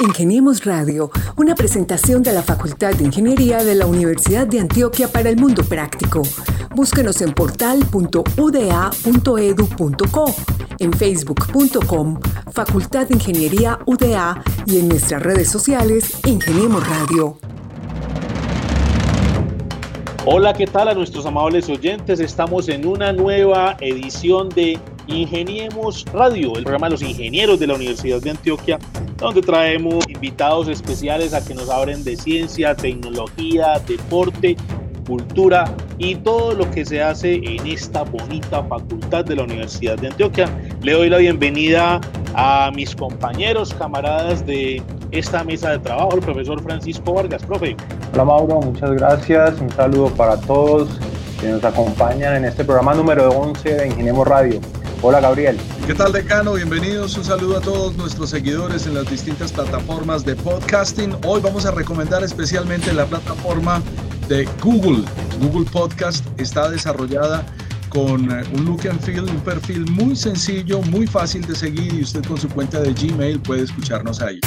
Ingeniemos Radio, una presentación de la Facultad de Ingeniería de la Universidad de Antioquia para el Mundo Práctico. Búsquenos en portal.uda.edu.co, en facebook.com, Facultad de Ingeniería UDA y en nuestras redes sociales, Ingeniemos Radio. Hola, ¿qué tal a nuestros amables oyentes? Estamos en una nueva edición de Ingeniemos Radio, el programa de los ingenieros de la Universidad de Antioquia, donde traemos invitados especiales a que nos hablen de ciencia, tecnología, deporte, cultura y todo lo que se hace en esta bonita facultad de la Universidad de Antioquia. Le doy la bienvenida a mis compañeros, camaradas de esta mesa de trabajo, el profesor Francisco Vargas. Profe. Hola Mauro, muchas gracias. Un saludo para todos que nos acompañan en este programa número 11 de Ingeniemos Radio. Hola Gabriel. ¿Qué tal decano? Bienvenidos. Un saludo a todos nuestros seguidores en las distintas plataformas de podcasting. Hoy vamos a recomendar especialmente la plataforma de Google. Google Podcast está desarrollada con eh, un look and feel, un perfil muy sencillo, muy fácil de seguir y usted con su cuenta de Gmail puede escucharnos ahí.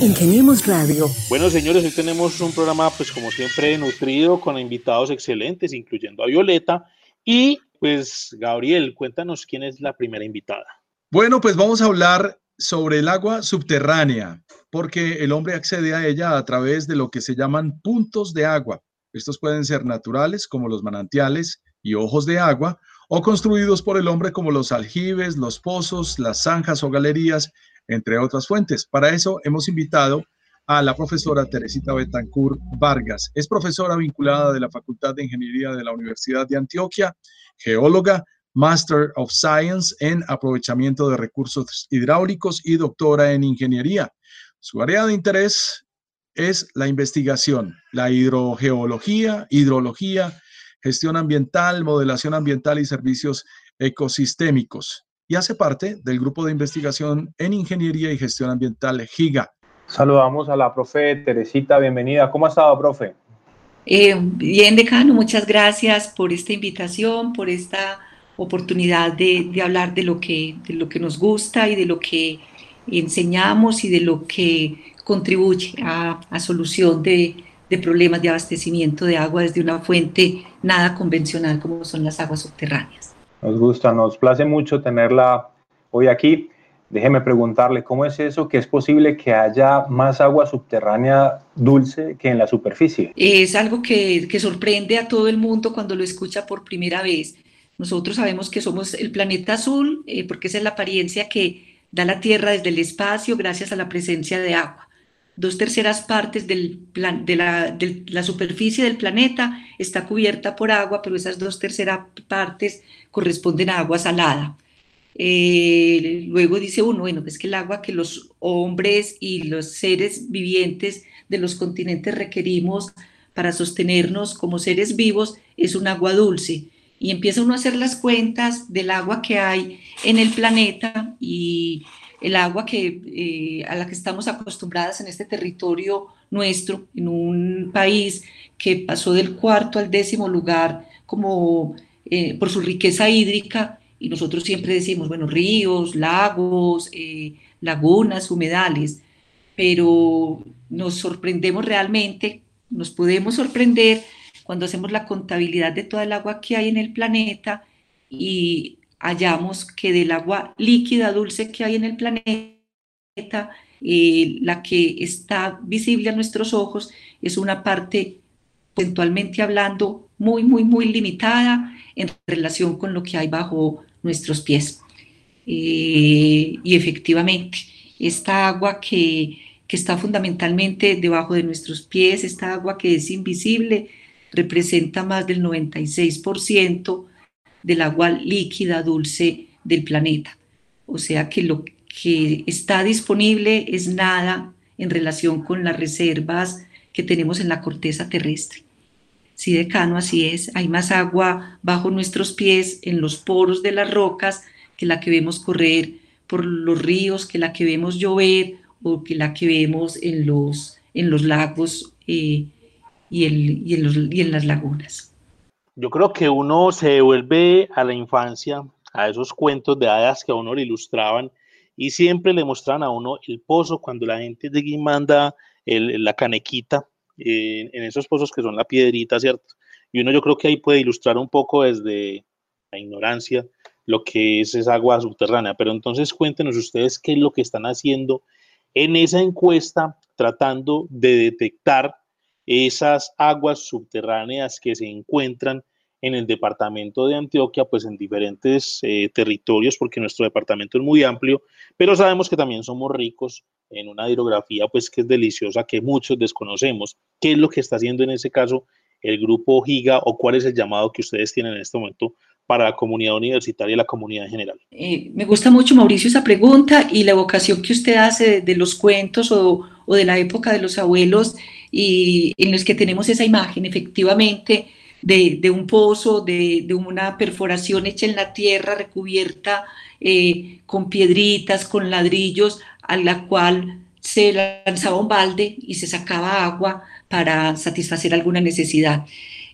Ingeniemos Radio. Bueno, señores, hoy tenemos un programa, pues como siempre, nutrido con invitados excelentes, incluyendo a Violeta y pues Gabriel, cuéntanos quién es la primera invitada. Bueno, pues vamos a hablar sobre el agua subterránea, porque el hombre accede a ella a través de lo que se llaman puntos de agua. Estos pueden ser naturales, como los manantiales y ojos de agua, o construidos por el hombre como los aljibes, los pozos, las zanjas o galerías, entre otras fuentes. Para eso hemos invitado a la profesora Teresita Betancourt Vargas. Es profesora vinculada de la Facultad de Ingeniería de la Universidad de Antioquia geóloga, Master of Science en aprovechamiento de recursos hidráulicos y doctora en ingeniería. Su área de interés es la investigación, la hidrogeología, hidrología, gestión ambiental, modelación ambiental y servicios ecosistémicos. Y hace parte del grupo de investigación en ingeniería y gestión ambiental GIGA. Saludamos a la profe Teresita, bienvenida. ¿Cómo ha estado, profe? Eh, bien, decano, muchas gracias por esta invitación, por esta oportunidad de, hablar de lo, que, de lo que nos gusta y de lo que enseñamos y de lo que contribuye a, a solución de, de problemas de abastecimiento de agua desde una fuente nada convencional como son las aguas subterráneas. Nos gusta, nos place mucho tenerla hoy aquí. Déjeme preguntarle, ¿cómo es eso que es posible que haya más agua subterránea dulce que en la superficie? Es algo que, sorprende a todo el mundo cuando lo escucha por primera vez. Nosotros sabemos que somos el planeta azul eh, porque esa es la apariencia que da la Tierra desde el espacio gracias a la presencia de agua. Dos terceras partes de, la, de la superficie del planeta está cubierta por agua, pero esas dos terceras partes corresponden a agua salada. Eh, luego dice uno, bueno, es que el agua que los hombres y los seres vivientes de los continentes requerimos para sostenernos como seres vivos es un agua dulce. Y empieza uno a hacer las cuentas del agua que hay en el planeta y el agua que, eh, a la que estamos acostumbradas en este territorio nuestro, en un país que pasó del cuarto al décimo lugar como eh, por su riqueza hídrica, y nosotros siempre decimos, bueno, ríos, lagos, eh, lagunas, humedales, pero nos sorprendemos realmente, nos podemos sorprender cuando hacemos la contabilidad de toda el agua que hay en el planeta y hallamos que del agua líquida, dulce que hay en el planeta, eh, la que está visible a nuestros ojos es una parte, eventualmente hablando, muy, muy, muy limitada en relación con lo que hay bajo nuestros pies. Eh, y efectivamente, esta agua que, que está fundamentalmente debajo de nuestros pies, esta agua que es invisible, representa más del 96% del agua líquida dulce del planeta. O sea que lo que está disponible es nada en relación con las reservas que tenemos en la corteza terrestre. Sí, decano, así es. Hay más agua bajo nuestros pies, en los poros de las rocas, que la que vemos correr por los ríos, que la que vemos llover o que la que vemos en los, en los lagos eh, y, el, y, en los, y en las lagunas. Yo creo que uno se devuelve a la infancia, a esos cuentos de hadas que a uno le ilustraban y siempre le mostraban a uno el pozo cuando la gente de aquí manda la canequita en esos pozos que son la piedrita, ¿cierto? Y uno yo creo que ahí puede ilustrar un poco desde la ignorancia lo que es esa agua subterránea. Pero entonces cuéntenos ustedes qué es lo que están haciendo en esa encuesta tratando de detectar esas aguas subterráneas que se encuentran en el departamento de Antioquia, pues en diferentes eh, territorios, porque nuestro departamento es muy amplio, pero sabemos que también somos ricos en una hidrografía, pues que es deliciosa, que muchos desconocemos. ¿Qué es lo que está haciendo en ese caso el grupo GIGA o cuál es el llamado que ustedes tienen en este momento para la comunidad universitaria y la comunidad en general? Eh, me gusta mucho, Mauricio, esa pregunta y la evocación que usted hace de, los cuentos o, o, de la época de los abuelos y en los que tenemos esa imagen, efectivamente, de, de un pozo, de, de, una perforación hecha en la tierra, recubierta eh, con piedritas, con ladrillos, a la cual se lanzaba un balde y se sacaba agua para satisfacer alguna necesidad.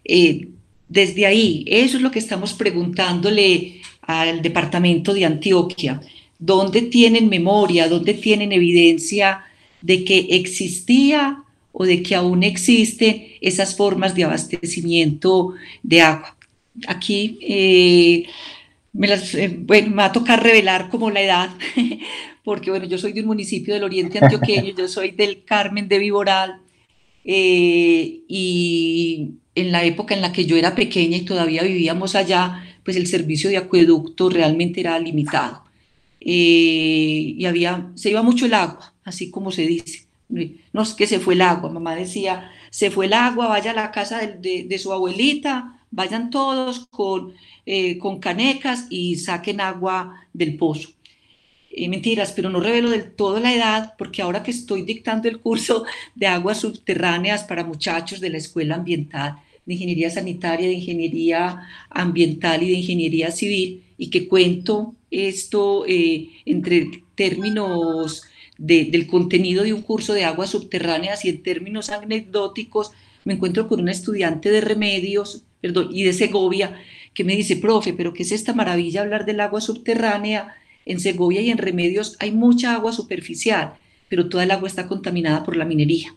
Eh, desde ahí, eso es lo que estamos preguntándole al departamento de Antioquia. ¿Dónde tienen memoria, dónde tienen evidencia de que existía o de que aún existen esas formas de abastecimiento de agua? Aquí eh, me, las, eh, bueno, me va a tocar revelar como la edad, porque bueno, yo soy de un municipio del oriente antioqueño, yo soy del Carmen de Viboral, eh, y en la época en la que yo era pequeña y todavía vivíamos allá, pues el servicio de acueducto realmente era limitado. Eh, y había, se iba mucho el agua, así como se dice. No es que se fue el agua, mamá decía, se fue el agua, vaya a la casa de, su abuelita, vayan todos con, eh, con canecas y saquen agua del pozo. Eh, mentiras, pero no revelo del todo la edad, porque ahora que estoy dictando el curso de aguas subterráneas para muchachos de la Escuela Ambiental, de Ingeniería Sanitaria, de Ingeniería Ambiental y de Ingeniería Civil, y que cuento esto eh, entre términos del contenido de un curso de aguas subterráneas y en términos anecdóticos, me encuentro con una estudiante de remedios perdón, y de Segovia que me dice, profe, pero ¿qué es esta maravilla hablar del agua subterránea? En Segovia y en Remedios hay mucha agua superficial, pero toda el agua está contaminada por la minería.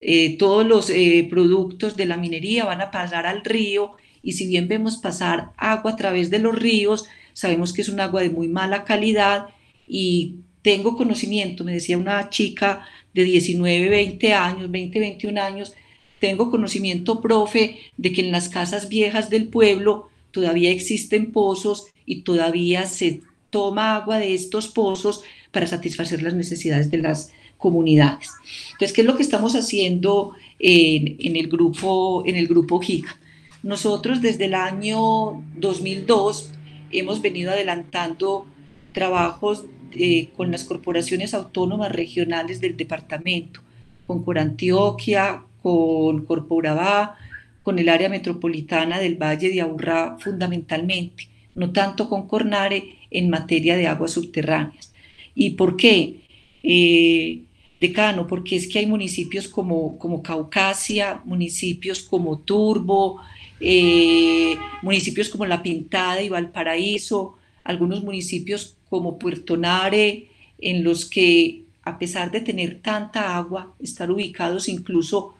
Eh, todos los eh, productos de la minería van a pasar al río y si bien vemos pasar agua a través de los ríos, sabemos que es un agua de muy mala calidad y tengo conocimiento, me decía una chica de 19, 20 años, 20, 21 años, tengo conocimiento, profe, de que en las casas viejas del pueblo todavía existen pozos y todavía se toma agua de estos pozos para satisfacer las necesidades de las comunidades. Entonces, ¿qué es lo que estamos haciendo en, el, grupo, en el grupo GIGA? Nosotros desde el año 2002 hemos venido adelantando trabajos eh, con las corporaciones autónomas regionales del departamento, con Corantioquia, con Corporabá, con el área metropolitana del Valle de Aburrá fundamentalmente, no tanto con Cornare en materia de aguas subterráneas. ¿Y por qué? Eh, decano, porque es que hay municipios como, como Caucasia, municipios como Turbo, eh, municipios como La Pintada y Valparaíso, algunos municipios como Puerto Nare, en los que a pesar de tener tanta agua, estar ubicados incluso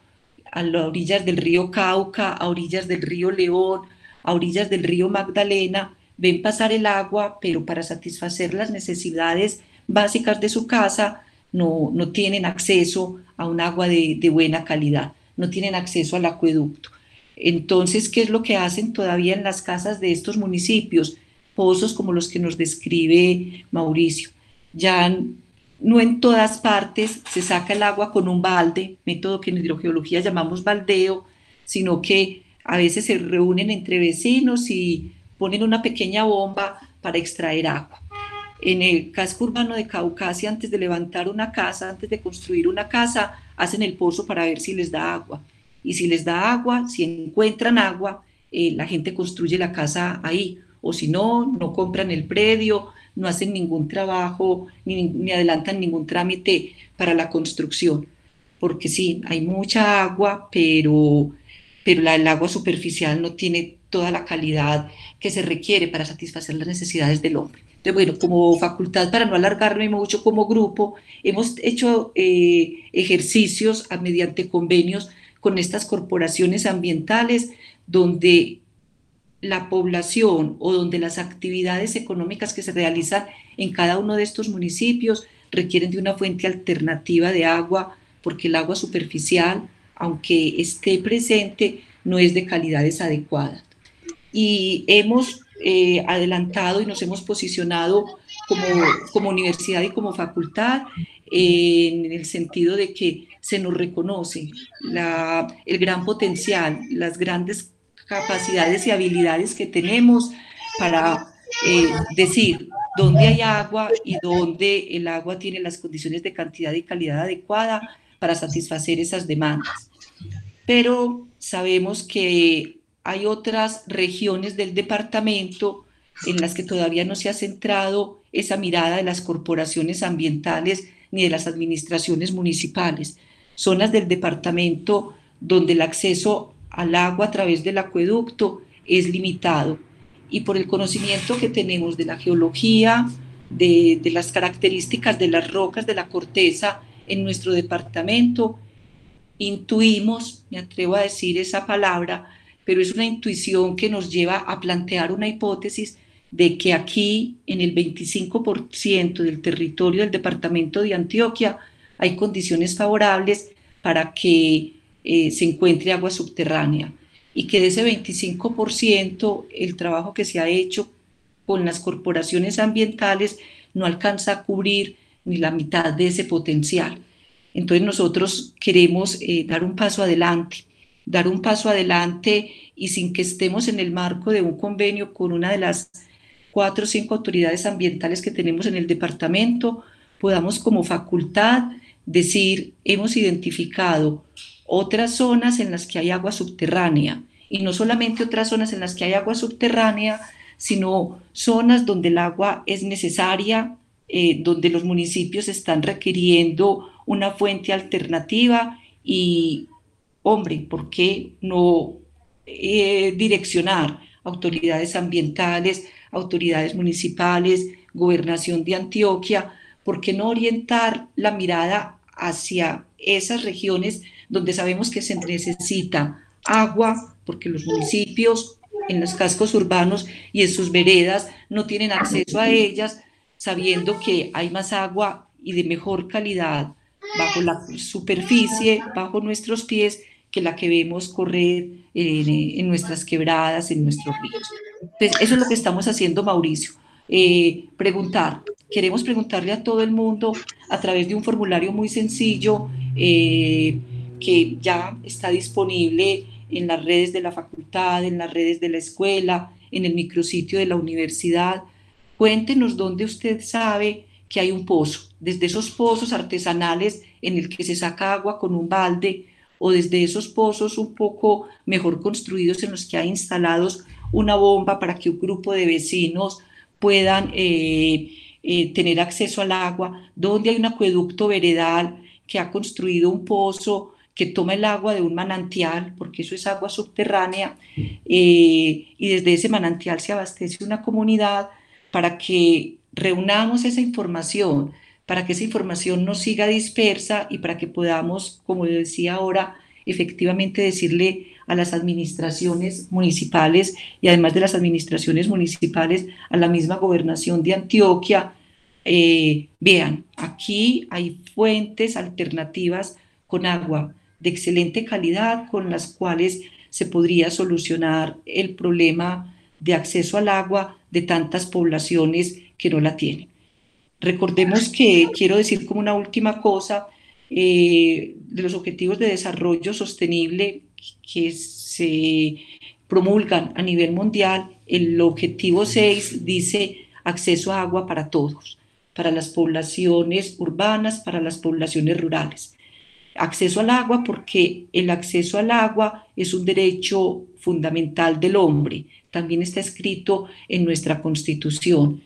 a las orillas del río Cauca, a orillas del río León, a orillas del río Magdalena, ven pasar el agua, pero para satisfacer las necesidades básicas de su casa no, no tienen acceso a un agua de, de buena calidad, no tienen acceso al acueducto. Entonces, ¿qué es lo que hacen todavía en las casas de estos municipios? Pozos como los que nos describe Mauricio. Ya no en todas partes se saca el agua con un balde, método que en hidrogeología llamamos baldeo, sino que a veces se reúnen entre vecinos y ponen una pequeña bomba para extraer agua. En el casco urbano de Caucasia, antes de levantar una casa, antes de construir una casa, hacen el pozo para ver si les da agua. Y si les da agua, si encuentran agua, eh, la gente construye la casa ahí. O si no, no compran el predio, no hacen ningún trabajo, ni, ni adelantan ningún trámite para la construcción. Porque sí, hay mucha agua, pero, pero la, el agua superficial no tiene toda la calidad que se requiere para satisfacer las necesidades del hombre. Entonces, bueno, como facultad, para no alargarme mucho como grupo, hemos hecho eh, ejercicios a, mediante convenios con estas corporaciones ambientales donde la población o donde las actividades económicas que se realizan en cada uno de estos municipios requieren de una fuente alternativa de agua, porque el agua superficial, aunque esté presente, no es de calidades adecuadas. Y hemos eh, adelantado y nos hemos posicionado como, universidad y como facultad en el sentido de que se nos reconoce el gran potencial, las grandes capacidades y habilidades que tenemos para eh, decir dónde hay agua y dónde el agua tiene las condiciones de cantidad y calidad adecuada para satisfacer esas demandas. Pero sabemos que hay otras regiones del departamento en las que todavía no se ha centrado esa mirada de las corporaciones ambientales ni de las administraciones municipales. Zonas del departamento donde el acceso al agua a través del acueducto es limitado. Y por el conocimiento que tenemos de la geología, de, de las características de las rocas de la corteza en nuestro departamento, intuimos, me atrevo a decir esa palabra, pero es una intuición que nos lleva a plantear una hipótesis de que aquí, en el 25% del territorio del departamento de Antioquia, hay condiciones favorables para que eh, se encuentre agua subterránea y que de ese 25% el trabajo que se ha hecho con las corporaciones ambientales no alcanza a cubrir ni la mitad de ese potencial. Entonces nosotros queremos eh, dar un paso adelante dar un paso adelante y sin que estemos en el marco de un convenio con una de las cuatro o cinco autoridades ambientales que tenemos en el departamento, podamos como facultad decir, hemos identificado otras zonas en las que hay agua subterránea. Y no solamente otras zonas en las que hay agua subterránea, sino zonas donde el agua es necesaria, eh, donde los municipios están requiriendo una fuente alternativa y hombre, ¿por qué no eh, direccionar autoridades ambientales, autoridades municipales, gobernación de Antioquia? ¿Por qué no orientar la mirada hacia esas regiones donde sabemos que se necesita agua, porque los municipios en los cascos urbanos y en sus veredas no tienen acceso a ellas, sabiendo que hay más agua y de mejor calidad bajo la superficie, bajo nuestros pies, que la que vemos correr eh, en nuestras quebradas, en nuestros ríos. Eso es lo que estamos haciendo, Mauricio. Eh, preguntar, queremos preguntarle a todo el mundo a través de un formulario muy sencillo eh, que ya está disponible en las redes de la facultad, en las redes de la escuela, en el micrositio de la universidad. Cuéntenos dónde usted sabe que hay un pozo, desde esos pozos artesanales en el que se saca agua con un balde o desde esos pozos un poco mejor construidos en los que hay instalados una bomba para que un grupo de vecinos puedan eh, eh, tener acceso al agua, donde hay un acueducto veredal que ha construido un pozo que toma el agua de un manantial, porque eso es agua subterránea, eh, y desde ese manantial se abastece una comunidad para que reunamos esa información, para que esa información no siga dispersa y para que podamos, como decía ahora, efectivamente decirle a las administraciones municipales y además de las administraciones municipales, a la misma gobernación de Antioquia, eh, vean, aquí hay fuentes alternativas con agua de excelente calidad con las cuales se podría solucionar el problema de acceso al agua de tantas poblaciones que no la tienen. Recordemos que, quiero decir como una última cosa, eh, de los objetivos de desarrollo sostenible que se promulgan a nivel mundial, el objetivo 6 dice acceso a agua para todos, para las poblaciones urbanas, para las poblaciones rurales. Acceso al agua porque el acceso al agua es un derecho fundamental del hombre, también está escrito en nuestra constitución.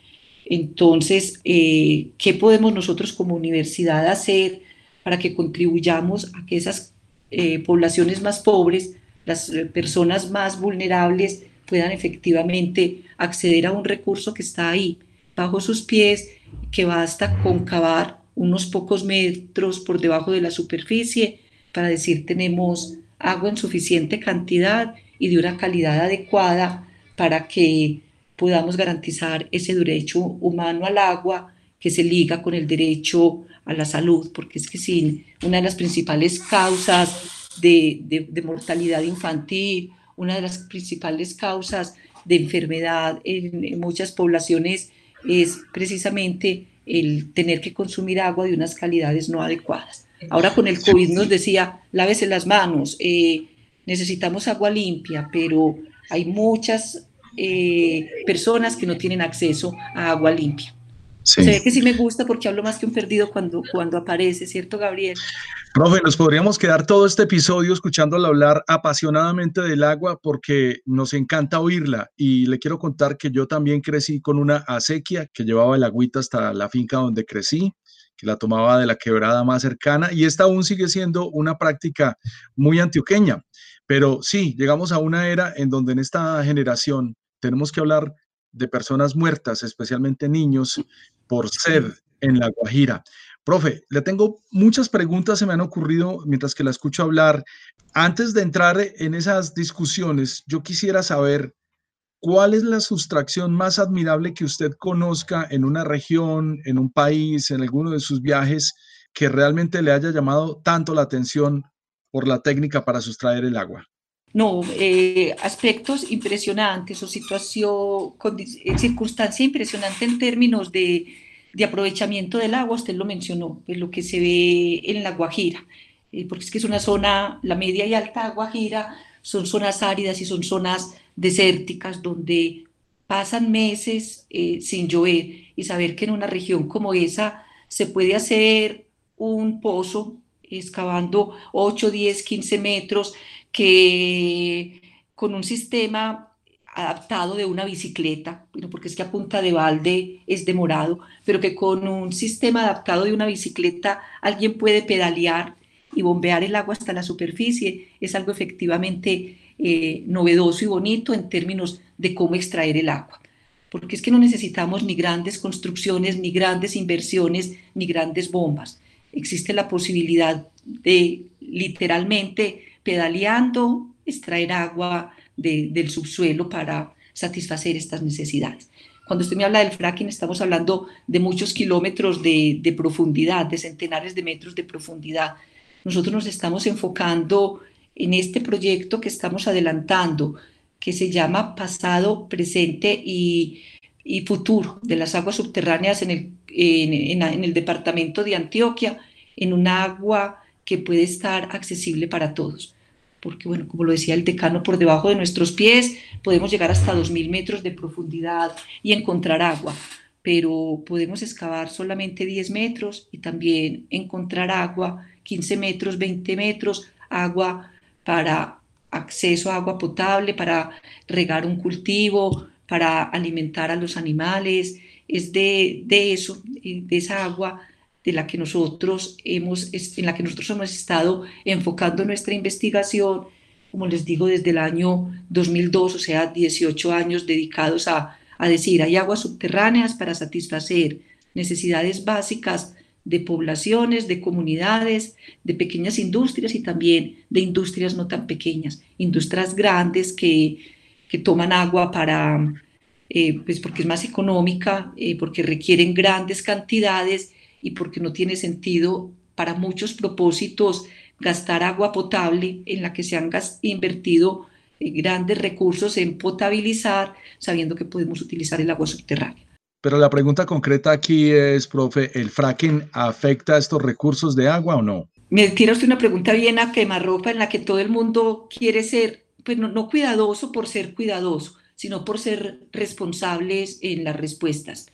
Entonces, eh, ¿qué podemos nosotros como universidad hacer para que contribuyamos a que esas eh, poblaciones más pobres, las eh, personas más vulnerables, puedan efectivamente acceder a un recurso que está ahí, bajo sus pies que basta con cavar unos pocos metros por debajo de la superficie para decir tenemos agua en suficiente cantidad y de una calidad adecuada para que podamos garantizar ese derecho humano al agua que se liga con el derecho a la salud, porque es que sin una de las principales causas de, de, mortalidad infantil, una de las principales causas de enfermedad en, muchas poblaciones es precisamente el tener que consumir agua de unas calidades no adecuadas. Ahora con el COVID nos decía, lávese las manos, eh, necesitamos agua limpia, pero hay muchas eh, personas que no tienen acceso a agua limpia. Sí. Se ve que sí me gusta porque hablo más que un perdido cuando, cuando aparece, ¿cierto, Gabriel? Profe, nos podríamos quedar todo este episodio escuchándola hablar apasionadamente del agua porque nos encanta oírla y le quiero contar que yo también crecí con una acequia que llevaba el agüita hasta la finca donde crecí, que la tomaba de la quebrada más cercana y esta aún sigue siendo una práctica muy antioqueña. Pero sí, llegamos a una era en donde en esta generación tenemos que hablar de personas muertas, especialmente niños, por ser en La Guajira. Profe, le tengo muchas preguntas, se me han ocurrido mientras que la escucho hablar. Antes de entrar en esas discusiones, yo quisiera saber cuál es la sustracción más admirable que usted conozca en una región, en un país, en alguno de sus viajes, que realmente le haya llamado tanto la atención por la técnica para sustraer el agua. No, eh, aspectos impresionantes o situación, eh, circunstancia impresionante en términos de, de, aprovechamiento del agua, usted lo mencionó, es lo que se ve en la Guajira, eh, porque es que es una zona, la media y alta Guajira son zonas áridas y son zonas desérticas donde pasan meses sin llover y saber que en una región como esa se puede hacer un pozo excavando 8, 10, 15 metros que con un sistema adaptado de una bicicleta, porque es que a punta de balde es demorado, pero que con un sistema adaptado de una bicicleta alguien puede pedalear y bombear el agua hasta la superficie, es algo efectivamente eh, novedoso y bonito en términos de cómo extraer el agua. Porque es que no necesitamos ni grandes construcciones, ni grandes inversiones, ni grandes bombas. Existe la posibilidad de literalmente pedaleando, extraer agua del subsuelo para satisfacer estas necesidades. Cuando usted me habla del fracking, estamos hablando de muchos kilómetros de, de, profundidad, de centenares de metros de profundidad. Nosotros nos estamos enfocando en este proyecto que estamos adelantando, que se llama Pasado, Presente y, y Futuro de las aguas subterráneas en el, en, en el departamento de Antioquia, en un agua que puede estar accesible para todos porque, bueno, como lo decía el decano, por debajo de nuestros pies podemos llegar hasta 2.000 metros de profundidad y encontrar agua, pero podemos excavar solamente 10 metros y también encontrar agua, 15 metros, 20 metros, agua para acceso a agua potable, para regar un cultivo, para alimentar a los animales. Es de, de eso, de esa agua de la que nosotros hemos, en la que nosotros hemos estado enfocando nuestra investigación, como les digo, desde el año 2002, o sea, 18 años dedicados a, a decir, hay aguas subterráneas para satisfacer necesidades básicas de poblaciones, de comunidades, de pequeñas industrias y también de industrias no tan pequeñas, industrias grandes que, que toman agua para, eh, pues porque es más económica, eh, porque requieren grandes cantidades y porque no tiene sentido para muchos propósitos gastar agua potable en la que se han invertido eh, grandes recursos en potabilizar, sabiendo que podemos utilizar el agua subterránea. Pero la pregunta concreta aquí es, profe, ¿el fracking afecta a estos recursos de agua o no? Me tira usted una pregunta bien a quemarropa en la que todo el mundo quiere ser, pues no, no cuidadoso por ser cuidadoso, sino por ser responsables en las respuestas.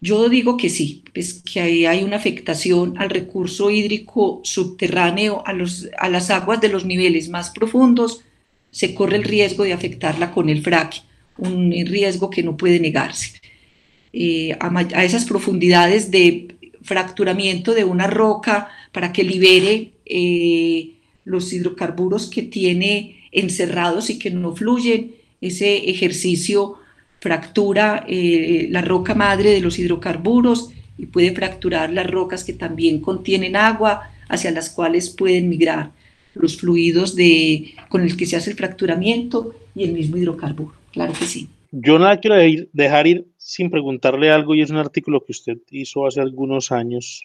Yo digo que sí, pues que hay, hay una afectación al recurso hídrico subterráneo, a, los, a las aguas de los niveles más profundos, se corre el riesgo de afectarla con el fracking, un riesgo que no puede negarse. Eh, a, esas profundidades de fracturamiento de una roca para que libere eh, los hidrocarburos que tiene encerrados y que no fluyen, ese ejercicio fractura eh, la roca madre de los hidrocarburos y puede fracturar las rocas que también contienen agua hacia las cuales pueden migrar los fluidos de, con el que se hace el fracturamiento y el mismo hidrocarburo. Claro que sí. Yo nada quiero dejar ir sin preguntarle algo y es un artículo que usted hizo hace algunos años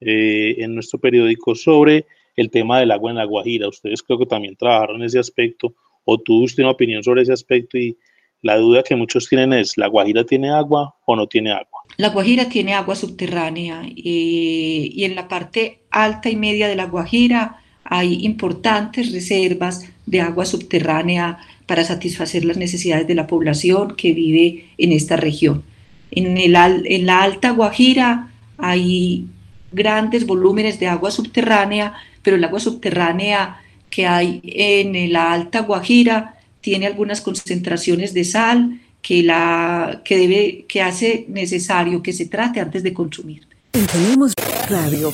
eh, en nuestro periódico sobre el tema del agua en la Guajira. Ustedes creo que también trabajaron en ese aspecto o tuvo usted una opinión sobre ese aspecto y la duda que muchos tienen es, ¿la Guajira tiene agua o no tiene agua? La Guajira tiene agua subterránea eh, y en la parte alta y media de la Guajira hay importantes reservas de agua subterránea para satisfacer las necesidades de la población que vive en esta región. En, el, en la Alta Guajira hay grandes volúmenes de agua subterránea, pero el agua subterránea que hay en la Alta Guajira tiene algunas concentraciones de sal que, la, que, debe, que hace necesario que se trate antes de consumir. Tenemos radio.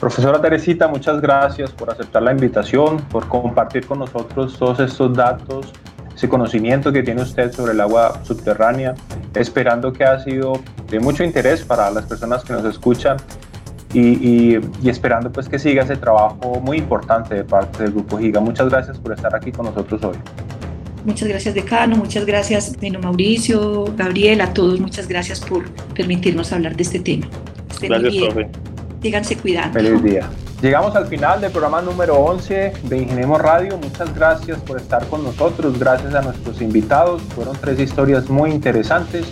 Profesora Teresita, muchas gracias por aceptar la invitación, por compartir con nosotros todos estos datos, ese conocimiento que tiene usted sobre el agua subterránea, esperando que ha sido de mucho interés para las personas que nos escuchan y, esperando pues que siga ese trabajo muy importante de parte del Grupo Giga. Muchas gracias por estar aquí con nosotros hoy. Muchas gracias, decano. Muchas gracias, Dino Mauricio, Gabriel, a todos. Muchas gracias por permitirnos hablar de este tema. gracias, profe. Síganse cuidando. Feliz día. Llegamos al final del programa número 11 de Ingeniemos Radio. Muchas gracias por estar con nosotros. Gracias a nuestros invitados. Fueron tres historias muy interesantes.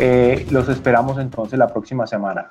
Eh, los esperamos entonces la próxima semana.